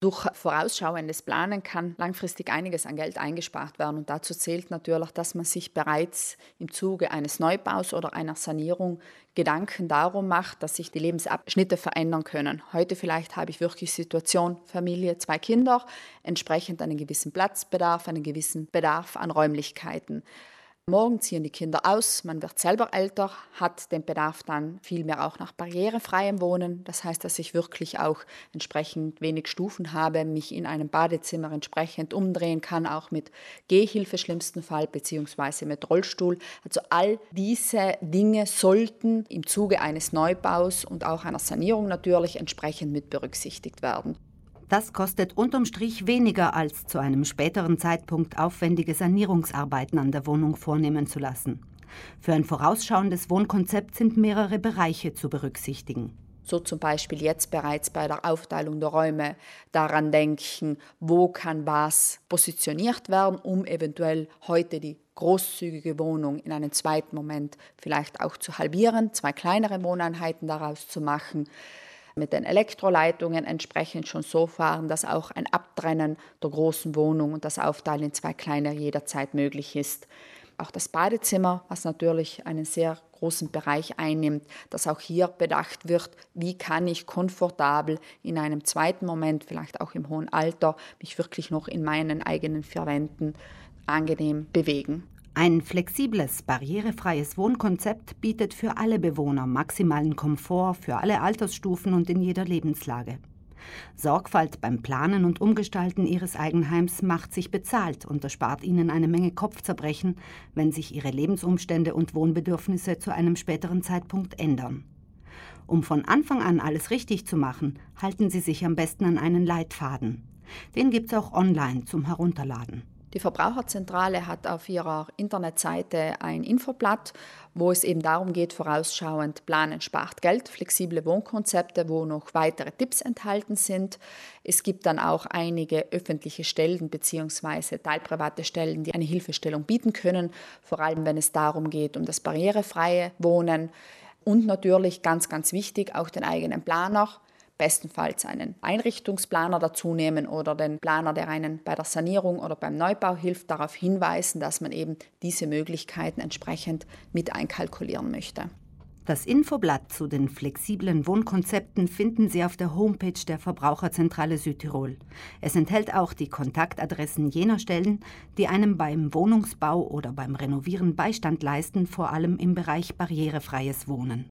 Durch vorausschauendes Planen kann langfristig einiges an Geld eingespart werden und dazu zählt natürlich, dass man sich bereits im Zuge eines Neubaus oder einer Sanierung Gedanken darum macht, dass sich die Lebensabschnitte verändern können. Heute vielleicht habe ich wirklich Situation, Familie, zwei Kinder, entsprechend einen gewissen Platzbedarf, einen gewissen Bedarf an Räumlichkeiten. Morgen ziehen die Kinder aus, man wird selber älter, hat den Bedarf dann vielmehr auch nach barrierefreiem Wohnen. Das heißt, dass ich wirklich auch entsprechend wenig Stufen habe, mich in einem Badezimmer entsprechend umdrehen kann, auch mit Gehhilfe schlimmsten Fall, beziehungsweise mit Rollstuhl. Also all diese Dinge sollten im Zuge eines Neubaus und auch einer Sanierung natürlich entsprechend mit berücksichtigt werden. Das kostet unterm Strich weniger als zu einem späteren Zeitpunkt aufwendige Sanierungsarbeiten an der Wohnung vornehmen zu lassen. Für ein vorausschauendes Wohnkonzept sind mehrere Bereiche zu berücksichtigen. So zum Beispiel jetzt bereits bei der Aufteilung der Räume daran denken, wo kann was positioniert werden, um eventuell heute die großzügige Wohnung in einem zweiten Moment vielleicht auch zu halbieren, zwei kleinere Wohneinheiten daraus zu machen mit den Elektroleitungen entsprechend schon so fahren, dass auch ein Abtrennen der großen Wohnung und das Aufteilen in zwei kleine jederzeit möglich ist. Auch das Badezimmer, was natürlich einen sehr großen Bereich einnimmt, dass auch hier bedacht wird, wie kann ich komfortabel in einem zweiten Moment, vielleicht auch im hohen Alter, mich wirklich noch in meinen eigenen vier Wänden angenehm bewegen. Ein flexibles, barrierefreies Wohnkonzept bietet für alle Bewohner maximalen Komfort für alle Altersstufen und in jeder Lebenslage. Sorgfalt beim Planen und Umgestalten Ihres Eigenheims macht sich bezahlt und erspart Ihnen eine Menge Kopfzerbrechen, wenn sich Ihre Lebensumstände und Wohnbedürfnisse zu einem späteren Zeitpunkt ändern. Um von Anfang an alles richtig zu machen, halten Sie sich am besten an einen Leitfaden. Den gibt's auch online zum Herunterladen. Die Verbraucherzentrale hat auf ihrer Internetseite ein Infoblatt, wo es eben darum geht, vorausschauend planen spart Geld, flexible Wohnkonzepte, wo noch weitere Tipps enthalten sind. Es gibt dann auch einige öffentliche Stellen bzw. teilprivate Stellen, die eine Hilfestellung bieten können, vor allem wenn es darum geht, um das barrierefreie Wohnen. Und natürlich ganz, ganz wichtig, auch den eigenen Planer bestenfalls einen Einrichtungsplaner dazu nehmen oder den Planer, der einen bei der Sanierung oder beim Neubau hilft, darauf hinweisen, dass man eben diese Möglichkeiten entsprechend mit einkalkulieren möchte. Das Infoblatt zu den flexiblen Wohnkonzepten finden Sie auf der Homepage der Verbraucherzentrale Südtirol. Es enthält auch die Kontaktadressen jener Stellen, die einem beim Wohnungsbau oder beim Renovieren Beistand leisten, vor allem im Bereich barrierefreies Wohnen.